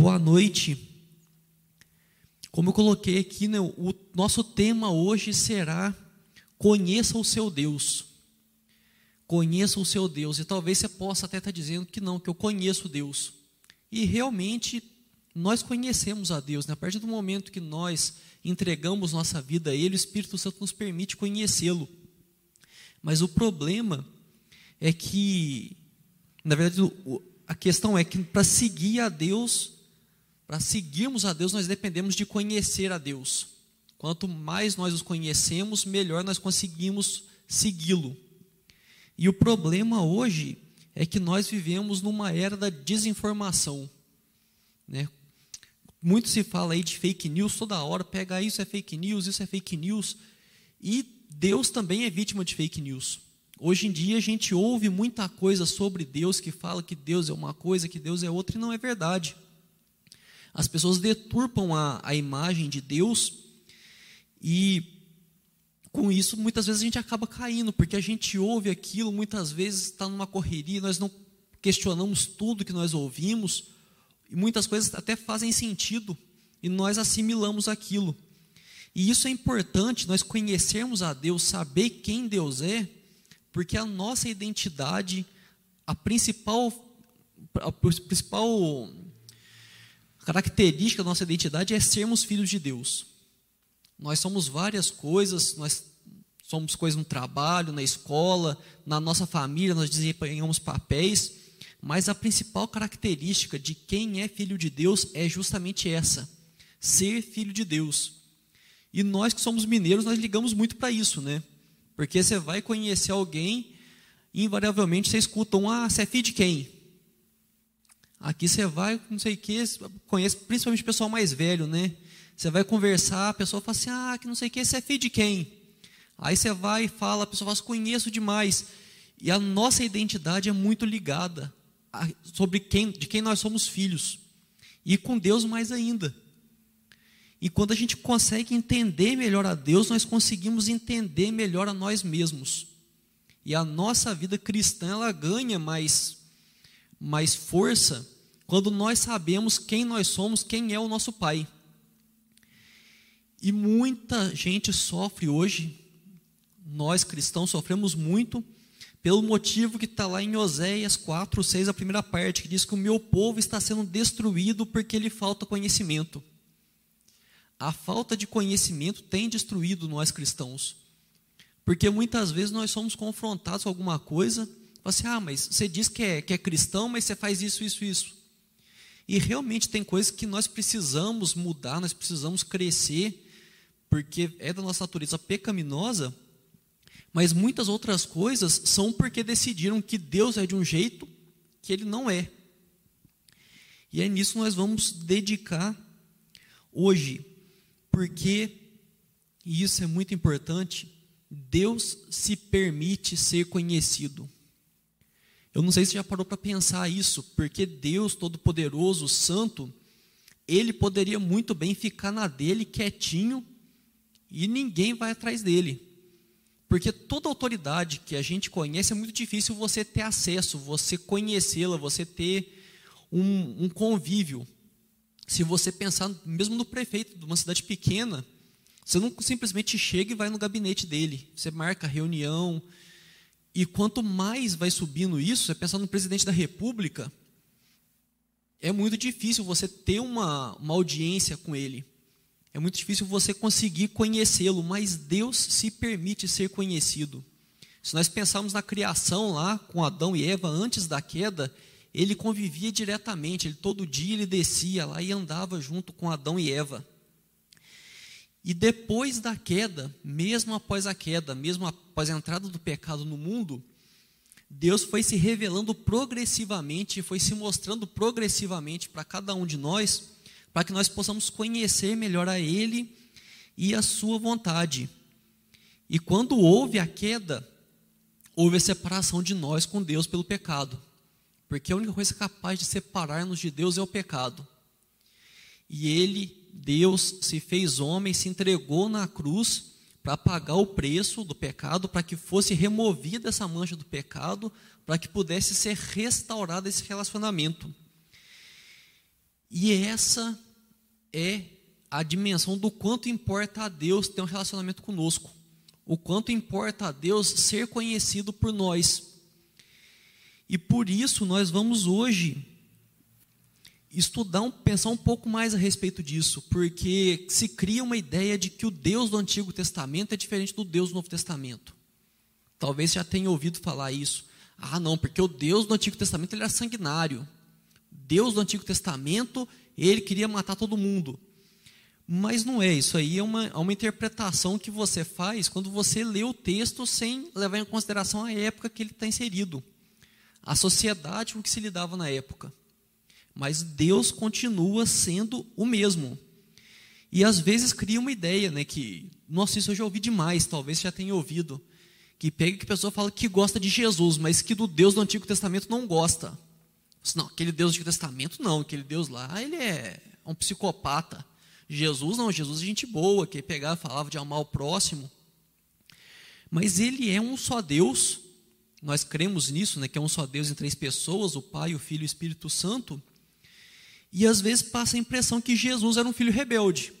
boa noite. Como eu coloquei aqui, né, o nosso tema hoje será Conheça o seu Deus. Conheça o seu Deus. E talvez você possa até estar dizendo que não, que eu conheço Deus. E realmente nós conhecemos a Deus. Né? A partir do momento que nós entregamos nossa vida a Ele, o Espírito Santo nos permite conhecê-lo. Mas o problema é que, na verdade, a questão é que para seguir a Deus, para seguirmos a Deus, nós dependemos de conhecer a Deus. Quanto mais nós os conhecemos, melhor nós conseguimos segui-lo. E o problema hoje é que nós vivemos numa era da desinformação. Né? Muito se fala aí de fake news toda hora, pega isso é fake news, isso é fake news. E Deus também é vítima de fake news. Hoje em dia a gente ouve muita coisa sobre Deus que fala que Deus é uma coisa, que Deus é outra, e não é verdade. As pessoas deturpam a, a imagem de Deus e com isso muitas vezes a gente acaba caindo, porque a gente ouve aquilo, muitas vezes está numa correria, nós não questionamos tudo que nós ouvimos, e muitas coisas até fazem sentido, e nós assimilamos aquilo. E isso é importante, nós conhecermos a Deus, saber quem Deus é, porque a nossa identidade, a principal, a principal característica da nossa identidade é sermos filhos de Deus. Nós somos várias coisas, nós somos coisas no trabalho, na escola, na nossa família, nós desempenhamos papéis, mas a principal característica de quem é filho de Deus é justamente essa: ser filho de Deus. E nós que somos mineiros, nós ligamos muito para isso, né? Porque você vai conhecer alguém, invariavelmente você escuta um, ah, você é filho de quem? Aqui você vai, não sei o que, conhece principalmente o pessoal mais velho, né? Você vai conversar, a pessoa fala assim, ah, que não sei o que, você é filho de quem? Aí você vai e fala, a pessoa fala, conheço demais. E a nossa identidade é muito ligada a, sobre quem, de quem nós somos filhos. E com Deus mais ainda. E quando a gente consegue entender melhor a Deus, nós conseguimos entender melhor a nós mesmos. E a nossa vida cristã ela ganha mais, mais força quando nós sabemos quem nós somos, quem é o nosso Pai. E muita gente sofre hoje, nós cristãos sofremos muito, pelo motivo que está lá em Oséias 4, 6, a primeira parte, que diz que o meu povo está sendo destruído porque lhe falta conhecimento a falta de conhecimento tem destruído nós cristãos. Porque muitas vezes nós somos confrontados com alguma coisa, assim, ah, mas você diz que é, que é cristão, mas você faz isso, isso, isso. E realmente tem coisas que nós precisamos mudar, nós precisamos crescer, porque é da nossa natureza pecaminosa, mas muitas outras coisas são porque decidiram que Deus é de um jeito que Ele não é. E é nisso que nós vamos dedicar hoje porque, e isso é muito importante, Deus se permite ser conhecido. Eu não sei se já parou para pensar isso, porque Deus Todo-Poderoso, Santo, ele poderia muito bem ficar na dele quietinho e ninguém vai atrás dele. Porque toda autoridade que a gente conhece é muito difícil você ter acesso, você conhecê-la, você ter um, um convívio se você pensar mesmo no prefeito de uma cidade pequena, você não simplesmente chega e vai no gabinete dele. Você marca reunião. E quanto mais vai subindo isso, você pensa no presidente da república, é muito difícil você ter uma, uma audiência com ele. É muito difícil você conseguir conhecê-lo, mas Deus se permite ser conhecido. Se nós pensarmos na criação lá com Adão e Eva antes da queda, ele convivia diretamente, ele todo dia ele descia lá e andava junto com Adão e Eva. E depois da queda, mesmo após a queda, mesmo após a entrada do pecado no mundo, Deus foi se revelando progressivamente, foi se mostrando progressivamente para cada um de nós, para que nós possamos conhecer melhor a Ele e a Sua vontade. E quando houve a queda, houve a separação de nós com Deus pelo pecado. Porque a única coisa capaz de separar-nos de Deus é o pecado. E ele, Deus, se fez homem, se entregou na cruz para pagar o preço do pecado, para que fosse removida essa mancha do pecado, para que pudesse ser restaurado esse relacionamento. E essa é a dimensão do quanto importa a Deus ter um relacionamento conosco. O quanto importa a Deus ser conhecido por nós. E por isso nós vamos hoje estudar, pensar um pouco mais a respeito disso, porque se cria uma ideia de que o Deus do Antigo Testamento é diferente do Deus do Novo Testamento. Talvez já tenha ouvido falar isso. Ah, não, porque o Deus do Antigo Testamento ele era sanguinário. Deus do Antigo Testamento, ele queria matar todo mundo. Mas não é, isso aí é uma, é uma interpretação que você faz quando você lê o texto sem levar em consideração a época que ele está inserido, a sociedade com que se lidava na época. Mas Deus continua sendo o mesmo. E às vezes cria uma ideia, né, que, nossa, isso eu já ouvi demais, talvez já tenha ouvido, que pega que a pessoa fala que gosta de Jesus, mas que do Deus do Antigo Testamento não gosta. Não, aquele Deus do Antigo Testamento não, aquele Deus lá, ele é um psicopata. Jesus não, Jesus é gente boa, que pegava falava de amar o próximo. Mas ele é um só Deus, nós cremos nisso, né, que é um só Deus em três pessoas, o Pai, o Filho e o Espírito Santo. E às vezes passa a impressão que Jesus era um filho rebelde,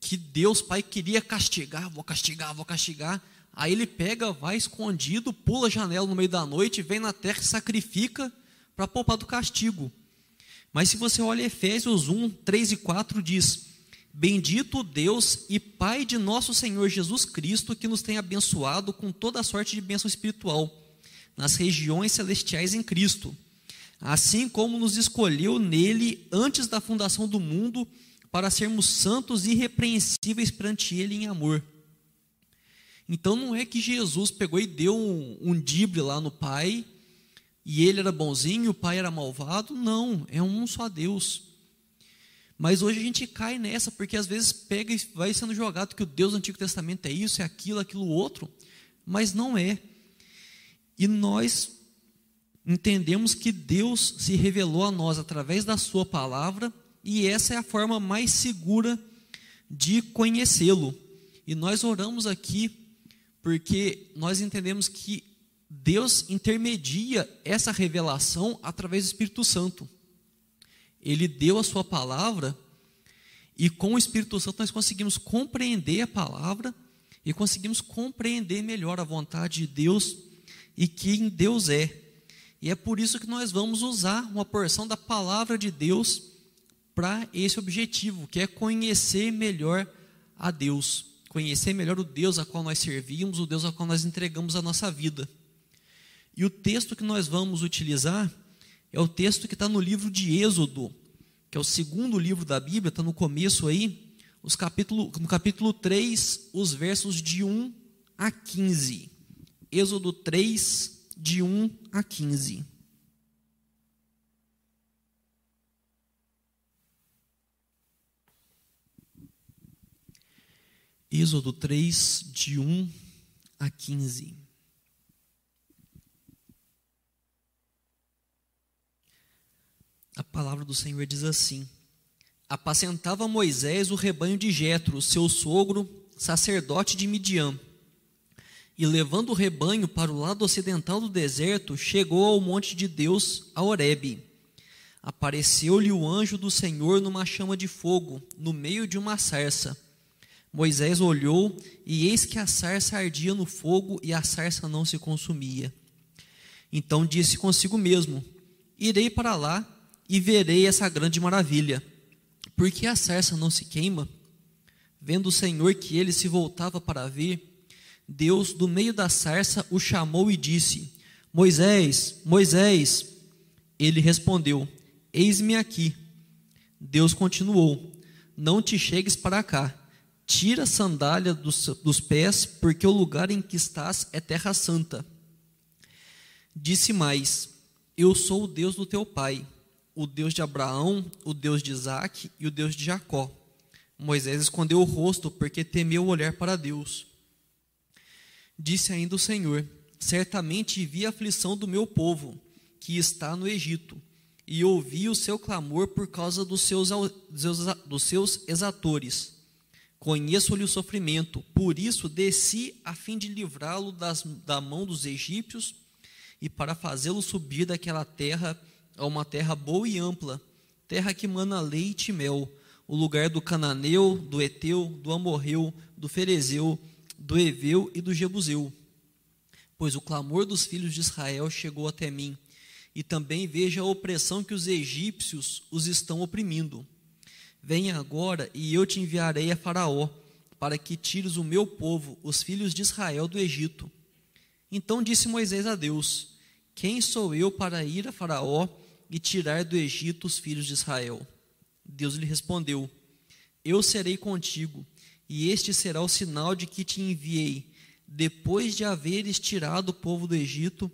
que Deus Pai queria castigar, vou castigar, vou castigar. Aí ele pega, vai escondido, pula a janela no meio da noite, vem na terra e sacrifica para poupar do castigo. Mas se você olha Efésios 1, 3 e 4, diz: Bendito Deus e Pai de nosso Senhor Jesus Cristo, que nos tem abençoado com toda a sorte de bênção espiritual nas regiões celestiais em Cristo, assim como nos escolheu nele antes da fundação do mundo para sermos santos e irrepreensíveis perante ele em amor. Então não é que Jesus pegou e deu um, um dibre lá no Pai, e ele era bonzinho, o Pai era malvado. Não, é um só Deus. Mas hoje a gente cai nessa, porque às vezes pega e vai sendo jogado que o Deus do Antigo Testamento é isso, é aquilo, aquilo outro, mas não é. E nós entendemos que Deus se revelou a nós através da Sua palavra, e essa é a forma mais segura de conhecê-lo. E nós oramos aqui porque nós entendemos que Deus intermedia essa revelação através do Espírito Santo ele deu a sua palavra e com o Espírito Santo nós conseguimos compreender a palavra e conseguimos compreender melhor a vontade de Deus e quem Deus é. E é por isso que nós vamos usar uma porção da palavra de Deus para esse objetivo, que é conhecer melhor a Deus, conhecer melhor o Deus a qual nós servimos, o Deus a qual nós entregamos a nossa vida. E o texto que nós vamos utilizar é o texto que está no livro de Êxodo, que é o segundo livro da Bíblia, está no começo aí, os capítulo, no capítulo 3, os versos de 1 a 15. Êxodo 3, de 1 a 15. Êxodo 3, de 1 a 15. A palavra do Senhor diz assim: Apacentava Moisés o rebanho de Jetro, seu sogro, sacerdote de Midian. E levando o rebanho para o lado ocidental do deserto, chegou ao monte de Deus, a Horebe. Apareceu-lhe o anjo do Senhor numa chama de fogo, no meio de uma sarça. Moisés olhou, e eis que a sarça ardia no fogo, e a sarça não se consumia. Então disse consigo mesmo: Irei para lá e verei essa grande maravilha. Porque a sarça não se queima? Vendo o Senhor que ele se voltava para ver, Deus, do meio da sarça, o chamou e disse: Moisés, Moisés. Ele respondeu: Eis-me aqui. Deus continuou: Não te chegues para cá. Tira a sandália dos, dos pés, porque o lugar em que estás é terra santa. Disse mais: Eu sou o Deus do teu pai, o Deus de Abraão, o Deus de Isaac e o Deus de Jacó. Moisés escondeu o rosto porque temeu olhar para Deus. Disse ainda o Senhor: Certamente vi a aflição do meu povo, que está no Egito, e ouvi o seu clamor por causa dos seus, dos seus exatores. Conheço-lhe o sofrimento, por isso desci a fim de livrá-lo da mão dos egípcios e para fazê-lo subir daquela terra a uma terra boa e ampla, terra que mana leite e mel, o lugar do cananeu, do eteu, do amorreu, do ferezeu, do eveu e do jebuseu. Pois o clamor dos filhos de Israel chegou até mim, e também veja a opressão que os egípcios os estão oprimindo. Venha agora e eu te enviarei a Faraó, para que tires o meu povo, os filhos de Israel, do Egito. Então disse Moisés a Deus: Quem sou eu para ir a Faraó e tirar do Egito os filhos de Israel? Deus lhe respondeu: Eu serei contigo, e este será o sinal de que te enviei. Depois de haveres tirado o povo do Egito,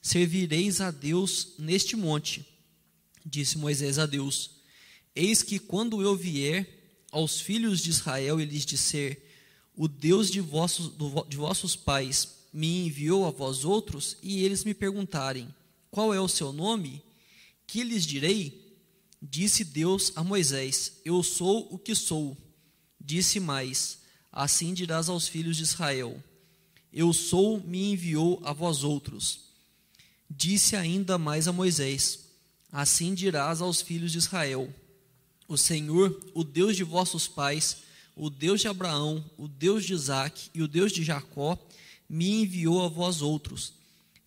servireis a Deus neste monte. Disse Moisés a Deus: Eis que quando eu vier aos filhos de Israel e lhes disser: O Deus de vossos, de vossos pais me enviou a vós outros, e eles me perguntarem: Qual é o seu nome? Que lhes direi? Disse Deus a Moisés: Eu sou o que sou. Disse mais: Assim dirás aos filhos de Israel: Eu sou, me enviou a vós outros. Disse ainda mais a Moisés: Assim dirás aos filhos de Israel: O Senhor, o Deus de vossos pais, o Deus de Abraão, o Deus de Isaque e o Deus de Jacó, me enviou a vós outros.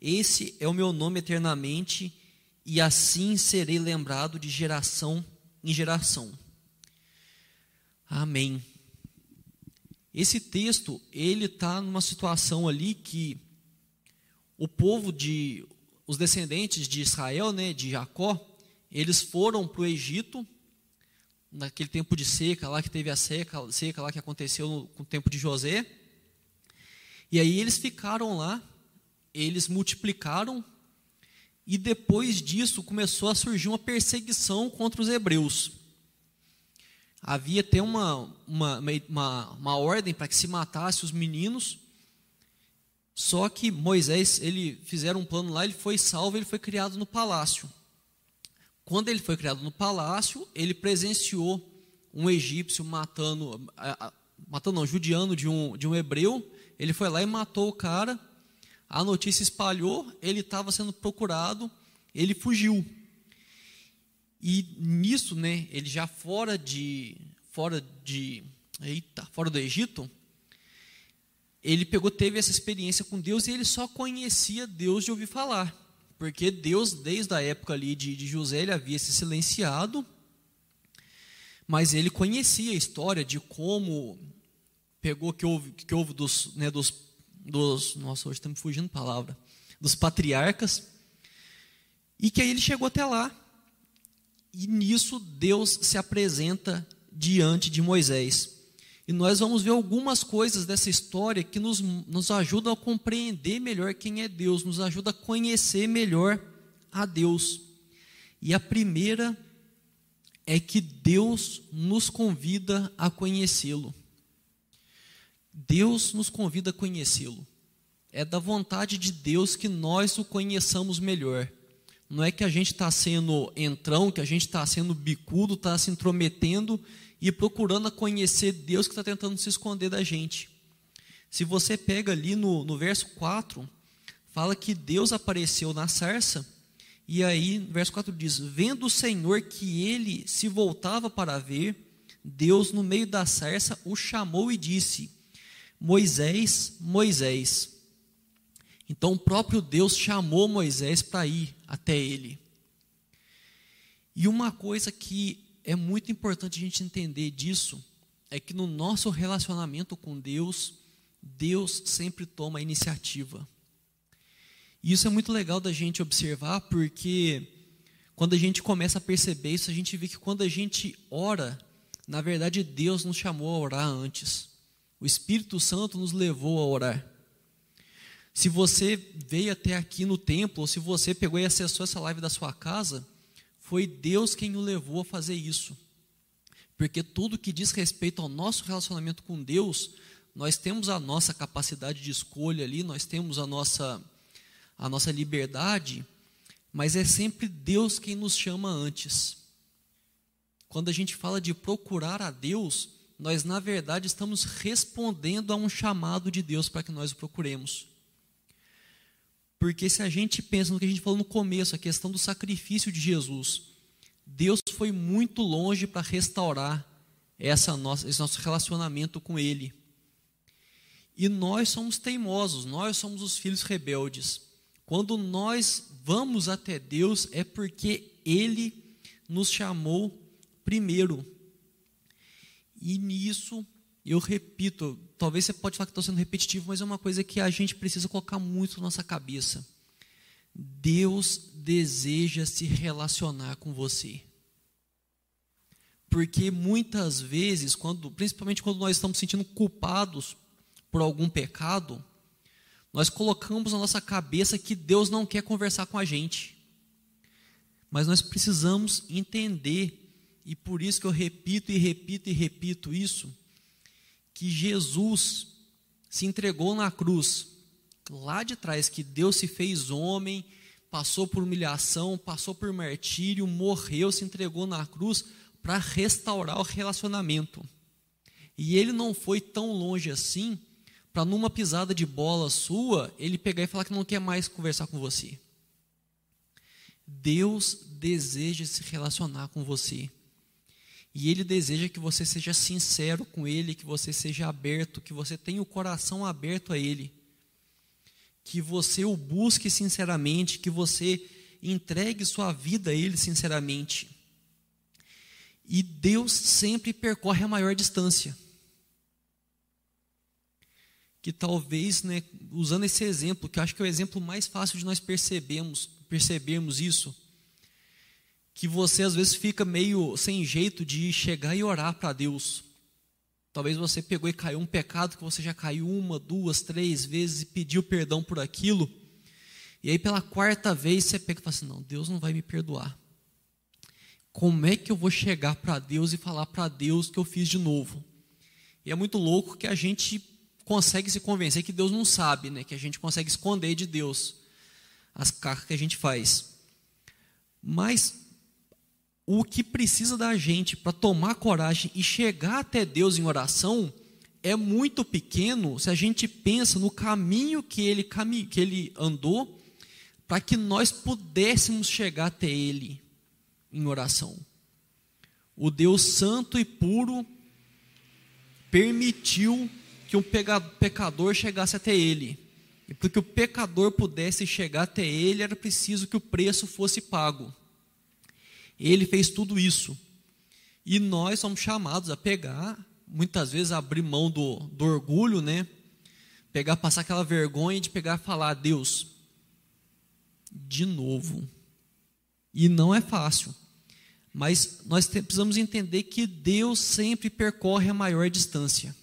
Esse é o meu nome eternamente, e assim serei lembrado de geração em geração. Amém. Esse texto, ele está numa situação ali que o povo de os descendentes de Israel, né, de Jacó, eles foram para o Egito, naquele tempo de seca, lá que teve a seca, seca lá que aconteceu no, no tempo de José. E aí eles ficaram lá, eles multiplicaram, e depois disso começou a surgir uma perseguição contra os hebreus. Havia até uma, uma, uma, uma ordem para que se matasse os meninos, só que Moisés, ele fizeram um plano lá, ele foi salvo, ele foi criado no palácio. Quando ele foi criado no palácio, ele presenciou um egípcio matando, matando não, judiando de um, de um hebreu. Ele foi lá e matou o cara. A notícia espalhou, ele estava sendo procurado, ele fugiu. E nisso, né, ele já fora de fora de eita, fora do Egito, ele pegou, teve essa experiência com Deus e ele só conhecia Deus de ouvir falar. Porque Deus, desde a época ali de, de José, ele havia se silenciado, mas ele conhecia a história de como pegou que houve, que houve dos, né, dos, dos. Nossa, hoje estamos fugindo palavra. Dos patriarcas. E que aí ele chegou até lá. E nisso Deus se apresenta diante de Moisés. E nós vamos ver algumas coisas dessa história que nos, nos ajudam a compreender melhor quem é Deus, nos ajuda a conhecer melhor a Deus. E a primeira é que Deus nos convida a conhecê-lo. Deus nos convida a conhecê-lo. É da vontade de Deus que nós o conheçamos melhor. Não é que a gente está sendo entrão, que a gente está sendo bicudo, está se intrometendo e procurando conhecer Deus que está tentando se esconder da gente. Se você pega ali no, no verso 4, fala que Deus apareceu na sarça, e aí, verso 4 diz: Vendo o Senhor que ele se voltava para ver, Deus, no meio da sarça, o chamou e disse: Moisés, Moisés. Então, o próprio Deus chamou Moisés para ir até ele. E uma coisa que é muito importante a gente entender disso, é que no nosso relacionamento com Deus, Deus sempre toma a iniciativa. E isso é muito legal da gente observar, porque quando a gente começa a perceber isso, a gente vê que quando a gente ora, na verdade Deus nos chamou a orar antes. O Espírito Santo nos levou a orar. Se você veio até aqui no templo, ou se você pegou e acessou essa live da sua casa, foi Deus quem o levou a fazer isso. Porque tudo que diz respeito ao nosso relacionamento com Deus, nós temos a nossa capacidade de escolha ali, nós temos a nossa, a nossa liberdade, mas é sempre Deus quem nos chama antes. Quando a gente fala de procurar a Deus, nós na verdade estamos respondendo a um chamado de Deus para que nós o procuremos. Porque se a gente pensa no que a gente falou no começo, a questão do sacrifício de Jesus, Deus foi muito longe para restaurar essa nossa, esse nosso relacionamento com Ele. E nós somos teimosos, nós somos os filhos rebeldes. Quando nós vamos até Deus, é porque Ele nos chamou primeiro. E nisso, eu repito, talvez você pode falar que estou sendo repetitivo, mas é uma coisa que a gente precisa colocar muito na nossa cabeça. Deus deseja se relacionar com você. Porque muitas vezes, quando, principalmente quando nós estamos sentindo culpados por algum pecado, nós colocamos na nossa cabeça que Deus não quer conversar com a gente. Mas nós precisamos entender, e por isso que eu repito e repito e repito isso, que Jesus se entregou na cruz, lá de trás, que Deus se fez homem, passou por humilhação, passou por martírio, morreu, se entregou na cruz para restaurar o relacionamento. E ele não foi tão longe assim para numa pisada de bola sua, ele pegar e falar que não quer mais conversar com você. Deus deseja se relacionar com você. E Ele deseja que você seja sincero com Ele, que você seja aberto, que você tenha o coração aberto a Ele. Que você o busque sinceramente, que você entregue sua vida a Ele sinceramente. E Deus sempre percorre a maior distância que talvez, né, usando esse exemplo, que eu acho que é o exemplo mais fácil de nós percebermos, percebermos isso, que você às vezes fica meio sem jeito de chegar e orar para Deus. Talvez você pegou e caiu um pecado que você já caiu uma, duas, três vezes e pediu perdão por aquilo. E aí pela quarta vez você pega e fala assim: "Não, Deus não vai me perdoar". Como é que eu vou chegar para Deus e falar para Deus que eu fiz de novo? E é muito louco que a gente consegue se convencer que Deus não sabe, né? que a gente consegue esconder de Deus as cargas que a gente faz. Mas o que precisa da gente para tomar coragem e chegar até Deus em oração é muito pequeno se a gente pensa no caminho que ele, que ele andou para que nós pudéssemos chegar até Ele em oração. O Deus Santo e puro permitiu que um pecador chegasse até ele. E para que o pecador pudesse chegar até ele, era preciso que o preço fosse pago. Ele fez tudo isso. E nós somos chamados a pegar, muitas vezes abrir mão do, do orgulho, né? Pegar, passar aquela vergonha de pegar e falar, Deus, de novo. E não é fácil. Mas nós precisamos entender que Deus sempre percorre a maior distância.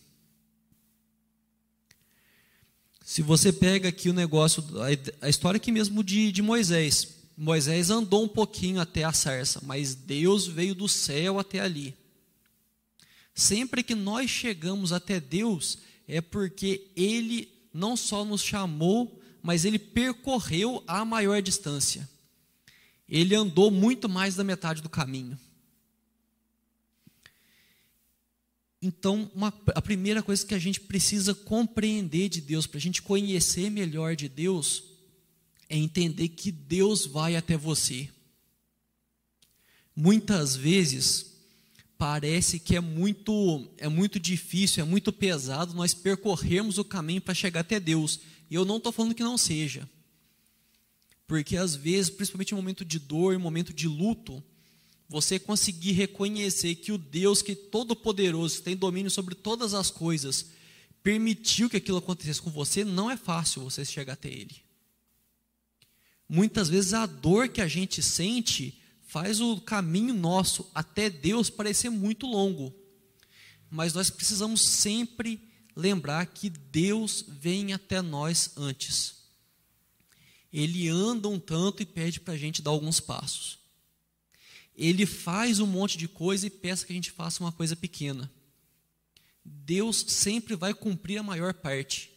Se você pega aqui o negócio, a história aqui mesmo de, de Moisés. Moisés andou um pouquinho até a sarça, mas Deus veio do céu até ali. Sempre que nós chegamos até Deus, é porque Ele não só nos chamou, mas Ele percorreu a maior distância. Ele andou muito mais da metade do caminho. Então, uma, a primeira coisa que a gente precisa compreender de Deus, para a gente conhecer melhor de Deus, é entender que Deus vai até você. Muitas vezes parece que é muito é muito difícil, é muito pesado nós percorrermos o caminho para chegar até Deus. E eu não estou falando que não seja. Porque às vezes, principalmente em momento de dor, em momento de luto, você conseguir reconhecer que o Deus que é todo poderoso, tem domínio sobre todas as coisas, permitiu que aquilo acontecesse com você, não é fácil você chegar até ele. Muitas vezes a dor que a gente sente faz o caminho nosso até Deus parecer muito longo. Mas nós precisamos sempre lembrar que Deus vem até nós antes. Ele anda um tanto e pede para a gente dar alguns passos ele faz um monte de coisa e peça que a gente faça uma coisa pequena. Deus sempre vai cumprir a maior parte.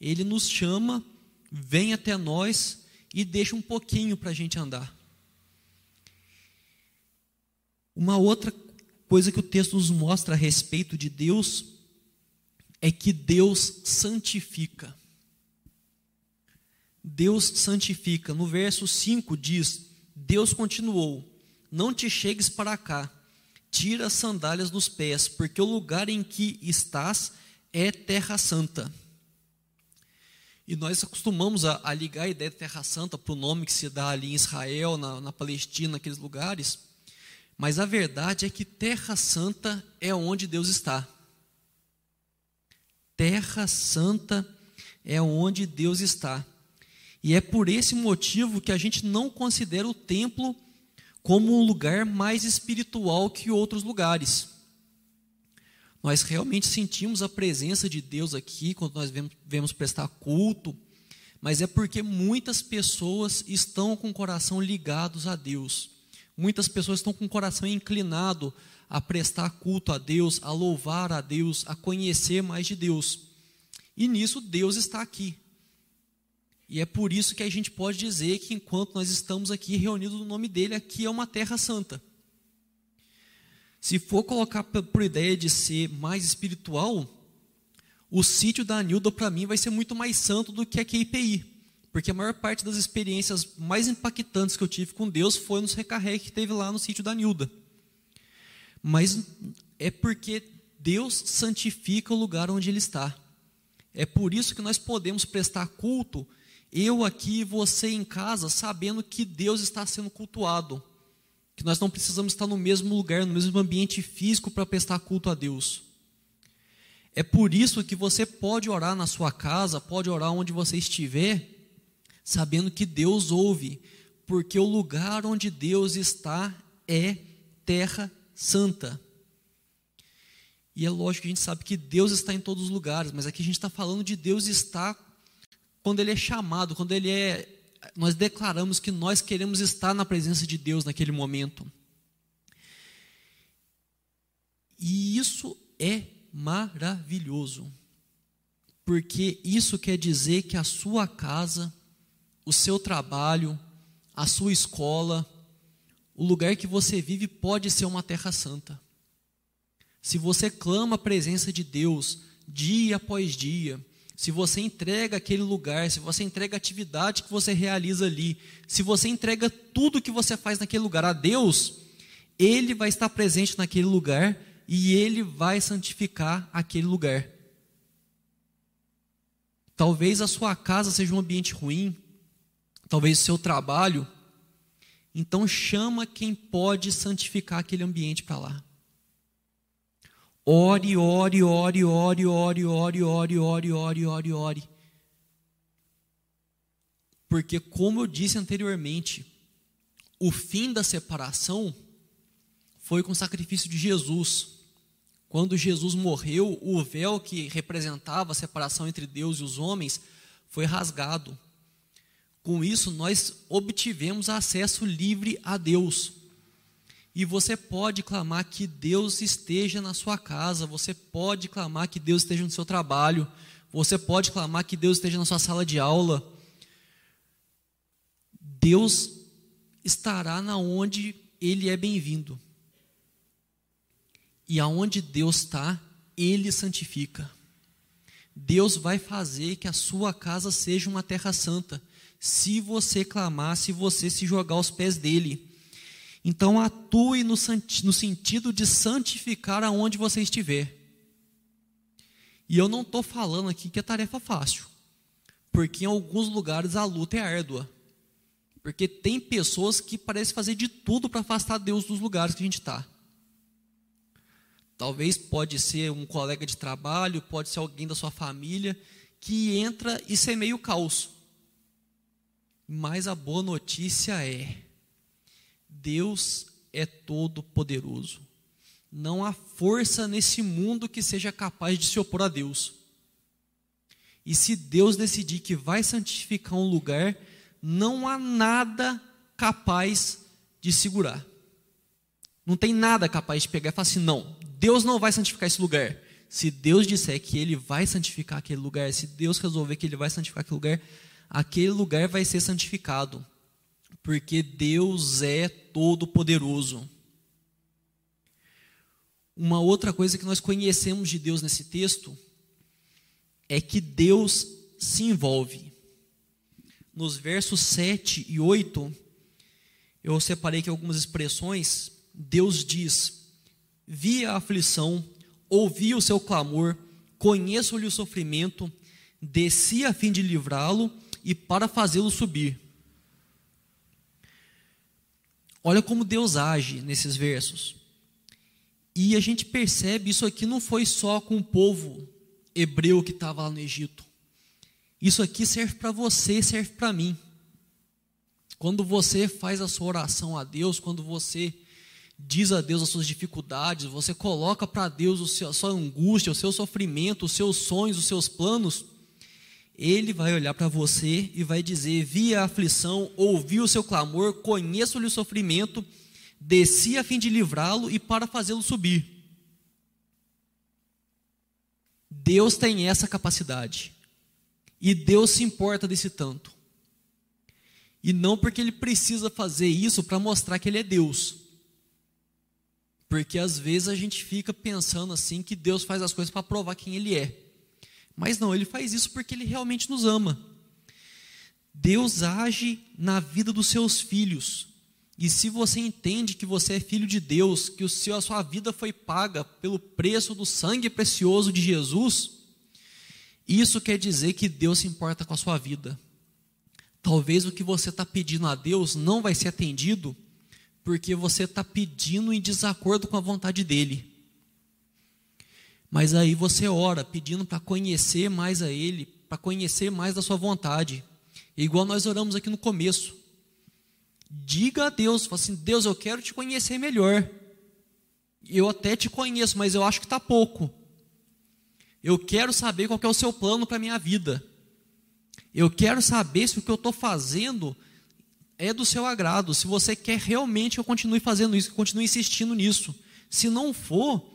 Ele nos chama, vem até nós e deixa um pouquinho para a gente andar. Uma outra coisa que o texto nos mostra a respeito de Deus é que Deus santifica. Deus santifica. No verso 5 diz: Deus continuou: não te chegues para cá, tira as sandálias dos pés, porque o lugar em que estás é terra santa. E nós acostumamos a, a ligar a ideia de terra santa para o nome que se dá ali em Israel, na, na Palestina, naqueles lugares. Mas a verdade é que terra santa é onde Deus está. Terra santa é onde Deus está. E é por esse motivo que a gente não considera o templo como um lugar mais espiritual que outros lugares. Nós realmente sentimos a presença de Deus aqui quando nós vemos prestar culto, mas é porque muitas pessoas estão com o coração ligados a Deus. Muitas pessoas estão com o coração inclinado a prestar culto a Deus, a louvar a Deus, a conhecer mais de Deus. E nisso Deus está aqui. E é por isso que a gente pode dizer que enquanto nós estamos aqui reunidos no nome dele, aqui é uma terra santa. Se for colocar por ideia de ser mais espiritual, o sítio da Anilda para mim vai ser muito mais santo do que a QIPI. Porque a maior parte das experiências mais impactantes que eu tive com Deus foi nos recarregue que teve lá no sítio da Nilda. Mas é porque Deus santifica o lugar onde Ele está. É por isso que nós podemos prestar culto eu aqui e você em casa, sabendo que Deus está sendo cultuado, que nós não precisamos estar no mesmo lugar, no mesmo ambiente físico para prestar culto a Deus. É por isso que você pode orar na sua casa, pode orar onde você estiver, sabendo que Deus ouve, porque o lugar onde Deus está é terra santa. E é lógico que a gente sabe que Deus está em todos os lugares, mas aqui a gente está falando de Deus estar quando ele é chamado, quando ele é. Nós declaramos que nós queremos estar na presença de Deus naquele momento. E isso é maravilhoso. Porque isso quer dizer que a sua casa, o seu trabalho, a sua escola, o lugar que você vive pode ser uma terra santa. Se você clama a presença de Deus dia após dia, se você entrega aquele lugar, se você entrega a atividade que você realiza ali, se você entrega tudo que você faz naquele lugar a Deus, Ele vai estar presente naquele lugar e Ele vai santificar aquele lugar. Talvez a sua casa seja um ambiente ruim, talvez o seu trabalho, então chama quem pode santificar aquele ambiente para lá. Ore, ore, ore, ore, ore, ore, ore, ore, ore, ore, ore. Porque, como eu disse anteriormente, o fim da separação foi com o sacrifício de Jesus. Quando Jesus morreu, o véu que representava a separação entre Deus e os homens foi rasgado. Com isso, nós obtivemos acesso livre a Deus. E você pode clamar que Deus esteja na sua casa, você pode clamar que Deus esteja no seu trabalho, você pode clamar que Deus esteja na sua sala de aula. Deus estará na onde ele é bem-vindo. E aonde Deus está, ele santifica. Deus vai fazer que a sua casa seja uma terra santa, se você clamar, se você se jogar aos pés dele. Então atue no, no sentido de santificar aonde você estiver. E eu não estou falando aqui que é tarefa fácil, porque em alguns lugares a luta é árdua. Porque tem pessoas que parecem fazer de tudo para afastar Deus dos lugares que a gente está. Talvez pode ser um colega de trabalho, pode ser alguém da sua família que entra e semeia o caos. Mas a boa notícia é Deus é todo poderoso. Não há força nesse mundo que seja capaz de se opor a Deus. E se Deus decidir que vai santificar um lugar, não há nada capaz de segurar. Não tem nada capaz de pegar e falar assim: não, Deus não vai santificar esse lugar. Se Deus disser que Ele vai santificar aquele lugar, se Deus resolver que Ele vai santificar aquele lugar, aquele lugar vai ser santificado porque Deus é todo-poderoso. Uma outra coisa que nós conhecemos de Deus nesse texto é que Deus se envolve. Nos versos 7 e 8, eu separei aqui algumas expressões. Deus diz: Vi a aflição, ouvi o seu clamor, conheço-lhe o sofrimento, desci a fim de livrá-lo e para fazê-lo subir. Olha como Deus age nesses versos. E a gente percebe isso aqui não foi só com o povo hebreu que estava lá no Egito. Isso aqui serve para você, serve para mim. Quando você faz a sua oração a Deus, quando você diz a Deus as suas dificuldades, você coloca para Deus a sua angústia, o seu sofrimento, os seus sonhos, os seus planos, Ele vai olhar para você e vai dizer: Vi a aflição, ouvi o seu clamor, conheço-lhe o sofrimento, desci a fim de livrá-lo e para fazê-lo subir. Deus tem essa capacidade. E Deus se importa desse tanto. E não porque ele precisa fazer isso para mostrar que ele é Deus. Porque às vezes a gente fica pensando assim que Deus faz as coisas para provar quem ele é. Mas não, ele faz isso porque ele realmente nos ama. Deus age na vida dos seus filhos. E se você entende que você é filho de Deus, que o seu, a sua vida foi paga pelo preço do sangue precioso de Jesus, isso quer dizer que Deus se importa com a sua vida. Talvez o que você está pedindo a Deus não vai ser atendido, porque você está pedindo em desacordo com a vontade dEle. Mas aí você ora, pedindo para conhecer mais a Ele, para conhecer mais da sua vontade. Igual nós oramos aqui no começo. Diga a Deus, fala assim, Deus, eu quero te conhecer melhor. Eu até te conheço, mas eu acho que está pouco. Eu quero saber qual é o seu plano para a minha vida. Eu quero saber se o que eu estou fazendo é do seu agrado. Se você quer realmente que eu continue fazendo isso, que eu continue insistindo nisso. Se não for,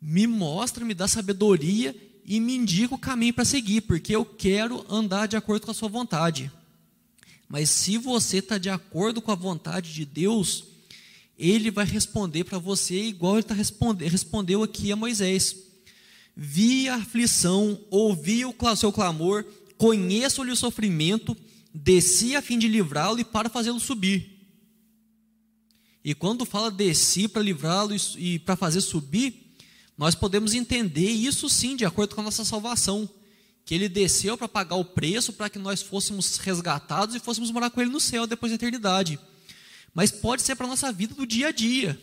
me mostra, me dá sabedoria e me indica o caminho para seguir, porque eu quero andar de acordo com a sua vontade. Mas se você está de acordo com a vontade de Deus, Ele vai responder para você igual Ele tá responde, respondeu aqui a Moisés vi a aflição, ouvi o seu clamor, conheço-lhe o sofrimento, desci a fim de livrá-lo e para fazê-lo subir. E quando fala desci para livrá-lo e para fazer subir, nós podemos entender isso sim, de acordo com a nossa salvação. Que ele desceu para pagar o preço para que nós fôssemos resgatados e fôssemos morar com ele no céu depois da eternidade. Mas pode ser para a nossa vida do dia a dia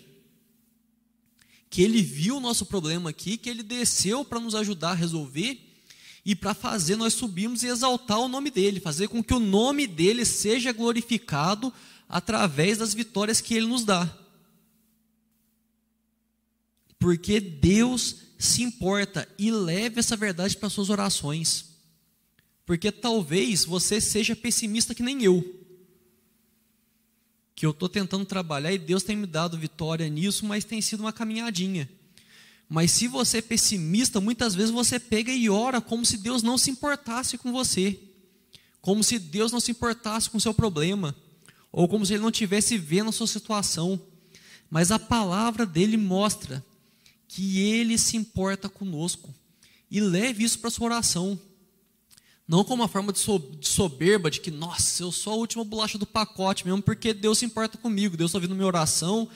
que ele viu o nosso problema aqui, que ele desceu para nos ajudar a resolver e para fazer nós subirmos e exaltar o nome dele, fazer com que o nome dele seja glorificado através das vitórias que ele nos dá. Porque Deus se importa e leve essa verdade para suas orações. Porque talvez você seja pessimista que nem eu que eu estou tentando trabalhar e Deus tem me dado vitória nisso, mas tem sido uma caminhadinha. Mas se você é pessimista, muitas vezes você pega e ora como se Deus não se importasse com você, como se Deus não se importasse com o seu problema, ou como se Ele não tivesse vendo a sua situação. Mas a palavra dele mostra que Ele se importa conosco. E leve isso para sua oração. Não como uma forma de soberba, de que, nossa, eu sou a última bolacha do pacote mesmo, porque Deus se importa comigo, Deus está ouvindo minha oração.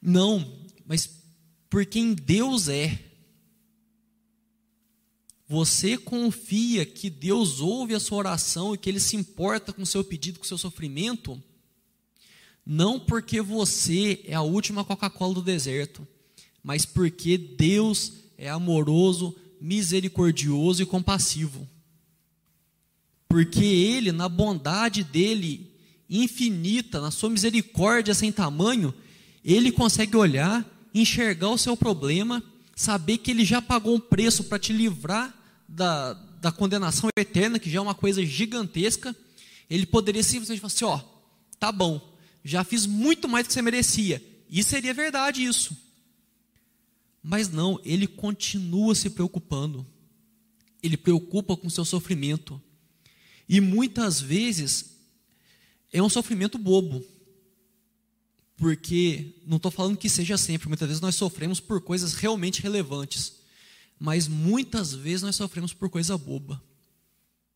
Não, mas porque em Deus é. Você confia que Deus ouve a sua oração e que Ele se importa com o seu pedido, com o seu sofrimento, não porque você é a última Coca-Cola do deserto, mas porque Deus é amoroso, misericordioso e compassivo porque Ele, na bondade dele infinita, na sua misericórdia sem tamanho, Ele consegue olhar, enxergar o seu problema, saber que Ele já pagou um preço para te livrar da, da condenação eterna, que já é uma coisa gigantesca. Ele poderia simplesmente falar assim: ó, tá bom, já fiz muito mais do que você merecia. E seria verdade isso. Mas não, ele continua se preocupando. Ele preocupa com seu sofrimento. E muitas vezes é um sofrimento bobo. Porque, não estou falando que seja sempre, muitas vezes nós sofremos por coisas realmente relevantes. Mas muitas vezes nós sofremos por coisa boba.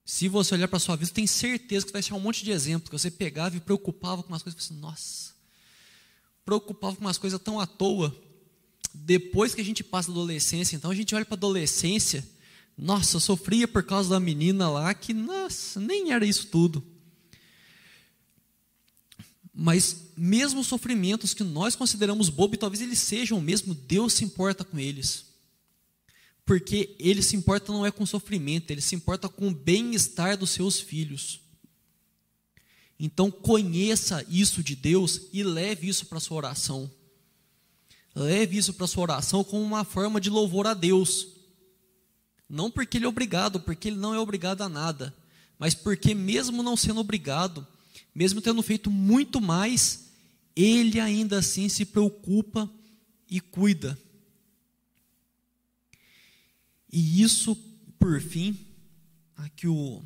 Se você olhar para a sua vida, tem certeza que vai achar um monte de exemplos que você pegava e preocupava com umas coisas, assim, nossa, preocupava com umas coisas tão à toa. Depois que a gente passa a adolescência, então a gente olha para a adolescência, nossa, eu sofria por causa da menina lá que, nossa, nem era isso tudo. Mas mesmo os sofrimentos que nós consideramos bobo, talvez eles sejam mesmo, Deus se importa com eles. Porque ele se importa não é com sofrimento, ele se importa com o bem-estar dos seus filhos. Então conheça isso de Deus e leve isso para sua oração. Leve isso para sua oração como uma forma de louvor a Deus. Não porque ele é obrigado, porque ele não é obrigado a nada, mas porque mesmo não sendo obrigado, mesmo tendo feito muito mais, ele ainda assim se preocupa e cuida. E isso, por fim, aqui o,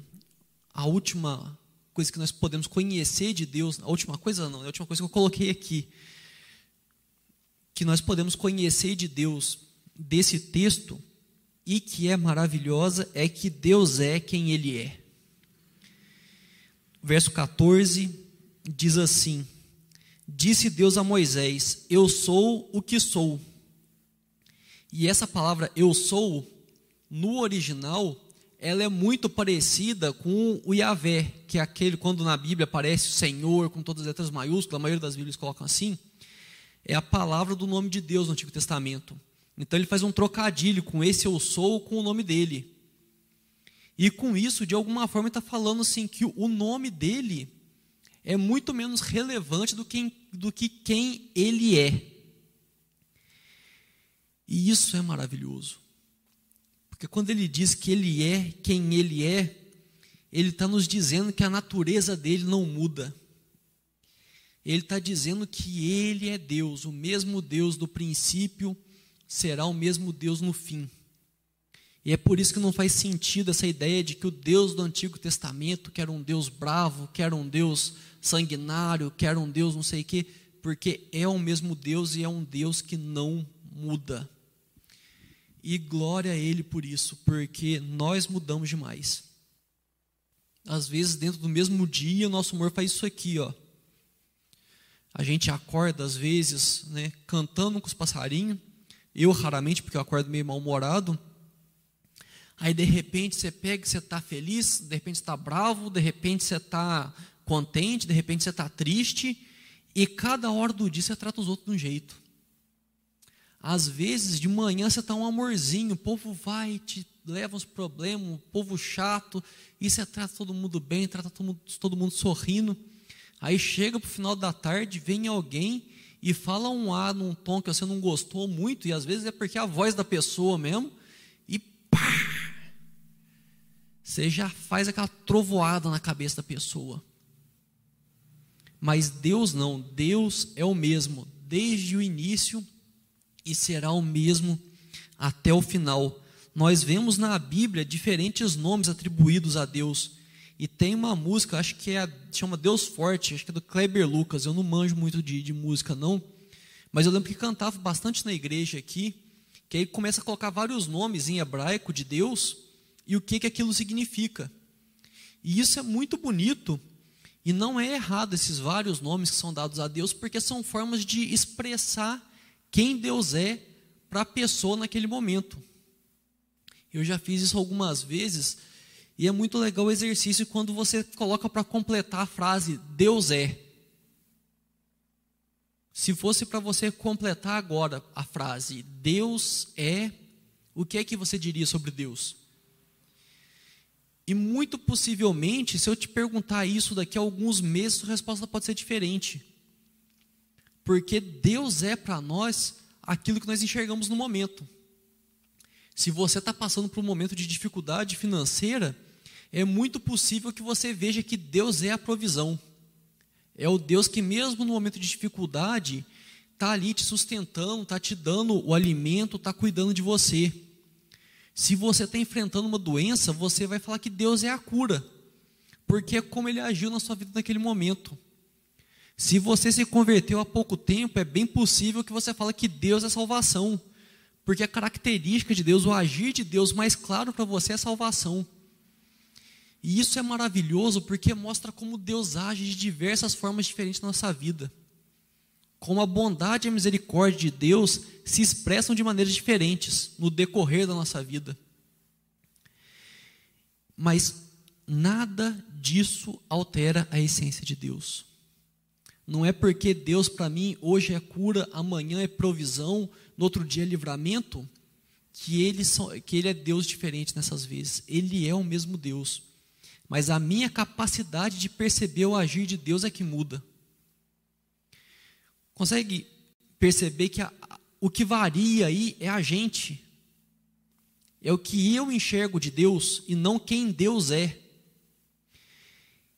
a última coisa que nós podemos conhecer de Deus, a última coisa não, a última coisa que eu coloquei aqui, que nós podemos conhecer de Deus desse texto e que é maravilhosa é que Deus é quem Ele é. Verso 14 diz assim: Disse Deus a Moisés: Eu sou o que sou. E essa palavra eu sou no original, ela é muito parecida com o Yahvé, que é aquele quando na Bíblia aparece o Senhor com todas as letras maiúsculas, a maioria das Bíblias colocam assim, é a palavra do nome de Deus no Antigo Testamento. Então ele faz um trocadilho com esse eu sou com o nome dele. E com isso, de alguma forma, ele está falando assim que o nome dele é muito menos relevante do que, do que quem ele é. E isso é maravilhoso. Porque quando ele diz que ele é quem ele é, ele está nos dizendo que a natureza dele não muda. Ele está dizendo que ele é Deus, o mesmo Deus do princípio será o mesmo Deus no fim. E é por isso que não faz sentido essa ideia de que o Deus do Antigo Testamento, que era um Deus bravo, que era um Deus sanguinário, que era um Deus não sei o quê, porque é o mesmo Deus e é um Deus que não muda. E glória a Ele por isso, porque nós mudamos demais. Às vezes, dentro do mesmo dia, o nosso humor faz isso aqui, ó. A gente acorda, às vezes, né, cantando com os passarinhos. Eu, raramente, porque eu acordo meio mal-humorado. Aí, de repente, você pega você está feliz, de repente está bravo, de repente você está contente, de repente você está triste. E cada hora do dia você trata os outros de um jeito. Às vezes, de manhã você está um amorzinho, o povo vai, te leva uns problemas, o povo chato, e você trata todo mundo bem, trata todo mundo, todo mundo sorrindo. Aí chega para o final da tarde, vem alguém e fala um A num tom que você não gostou muito, e às vezes é porque é a voz da pessoa mesmo, e pá! Você já faz aquela trovoada na cabeça da pessoa. Mas Deus não, Deus é o mesmo, desde o início e será o mesmo até o final. Nós vemos na Bíblia diferentes nomes atribuídos a Deus. E tem uma música, acho que é chama Deus Forte, acho que é do Kleber Lucas. Eu não manjo muito de, de música, não. Mas eu lembro que cantava bastante na igreja aqui, que aí começa a colocar vários nomes em hebraico de Deus e o que, que aquilo significa. E isso é muito bonito, e não é errado esses vários nomes que são dados a Deus, porque são formas de expressar quem Deus é para a pessoa naquele momento. Eu já fiz isso algumas vezes e é muito legal o exercício quando você coloca para completar a frase Deus é. Se fosse para você completar agora a frase Deus é, o que é que você diria sobre Deus? E muito possivelmente, se eu te perguntar isso daqui a alguns meses, a resposta pode ser diferente porque Deus é para nós aquilo que nós enxergamos no momento. Se você está passando por um momento de dificuldade financeira, é muito possível que você veja que Deus é a provisão. É o Deus que, mesmo no momento de dificuldade, está ali te sustentando, está te dando o alimento, está cuidando de você. Se você está enfrentando uma doença, você vai falar que Deus é a cura, porque é como Ele agiu na sua vida naquele momento. Se você se converteu há pouco tempo, é bem possível que você fale que Deus é salvação, porque a característica de Deus, o agir de Deus mais claro para você é salvação. E isso é maravilhoso porque mostra como Deus age de diversas formas diferentes na nossa vida. Como a bondade e a misericórdia de Deus se expressam de maneiras diferentes no decorrer da nossa vida. Mas nada disso altera a essência de Deus. Não é porque Deus para mim hoje é cura, amanhã é provisão, no outro dia é livramento, que ele, que ele é Deus diferente nessas vezes. Ele é o mesmo Deus. Mas a minha capacidade de perceber o agir de Deus é que muda. Consegue perceber que a, o que varia aí é a gente. É o que eu enxergo de Deus e não quem Deus é.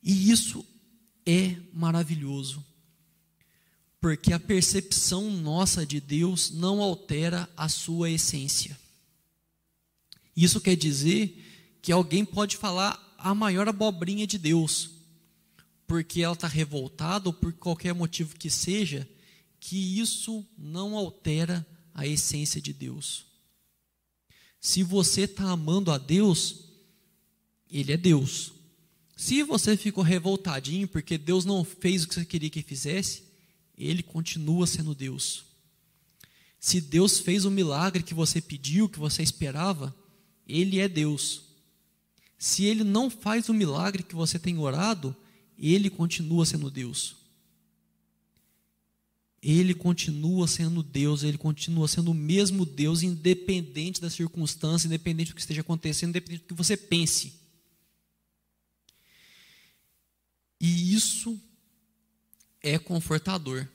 E isso é maravilhoso. Porque a percepção nossa de Deus não altera a sua essência. Isso quer dizer que alguém pode falar a maior abobrinha de Deus, porque ela está revoltada ou por qualquer motivo que seja, que isso não altera a essência de Deus. Se você está amando a Deus, Ele é Deus. Se você ficou revoltadinho porque Deus não fez o que você queria que fizesse, Ele continua sendo Deus. Se Deus fez o milagre que você pediu, que você esperava, Ele é Deus. Se ele não faz o milagre que você tem orado, ele continua sendo Deus. Ele continua sendo Deus, ele continua sendo o mesmo Deus, independente da circunstância, independente do que esteja acontecendo, independente do que você pense. E isso é confortador.